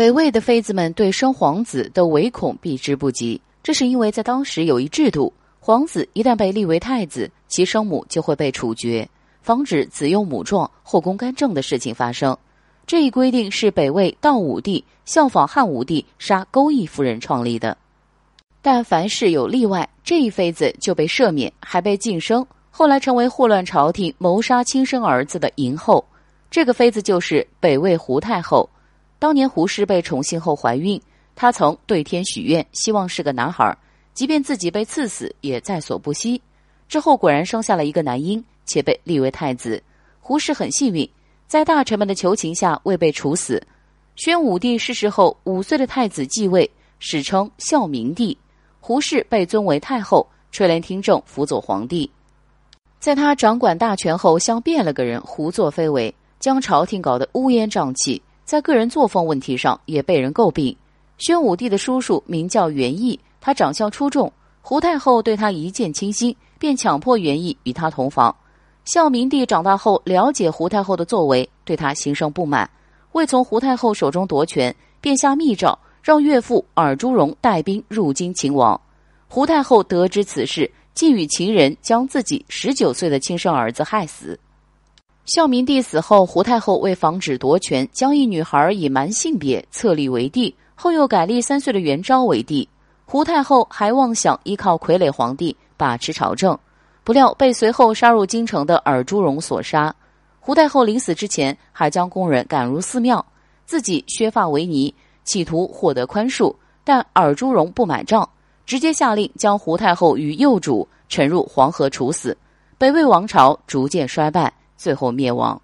北魏的妃子们对生皇子都唯恐避之不及，这是因为在当时有一制度，皇子一旦被立为太子，其生母就会被处决，防止子幼母壮、后宫干政的事情发生。这一规定是北魏道武帝效仿汉武帝杀钩弋夫人创立的。但凡事有例外，这一妃子就被赦免，还被晋升，后来成为祸乱朝廷、谋杀亲生儿子的淫后。这个妃子就是北魏胡太后。当年胡氏被宠幸后怀孕，她曾对天许愿，希望是个男孩，即便自己被赐死也在所不惜。之后果然生下了一个男婴，且被立为太子。胡氏很幸运，在大臣们的求情下未被处死。宣武帝逝世后，五岁的太子继位，史称孝明帝。胡氏被尊为太后，垂帘听政，辅佐皇帝。在他掌管大权后，像变了个人，胡作非为，将朝廷搞得乌烟瘴气。在个人作风问题上，也被人诟病。宣武帝的叔叔名叫元义，他长相出众，胡太后对他一见倾心，便强迫元义与他同房。孝明帝长大后，了解胡太后的作为，对他心生不满，为从胡太后手中夺权，便下密诏。让岳父尔朱荣带兵入京擒王，胡太后得知此事，竟与情人将自己十九岁的亲生儿子害死。孝明帝死后，胡太后为防止夺权，将一女孩隐瞒性别册立为帝，后又改立三岁的元昭为帝。胡太后还妄想依靠傀儡皇帝把持朝政，不料被随后杀入京城的尔朱荣所杀。胡太后临死之前，还将宫人赶入寺庙，自己削发为尼。企图获得宽恕，但尔朱荣不买账，直接下令将胡太后与幼主沉入黄河处死。北魏王朝逐渐衰败，最后灭亡。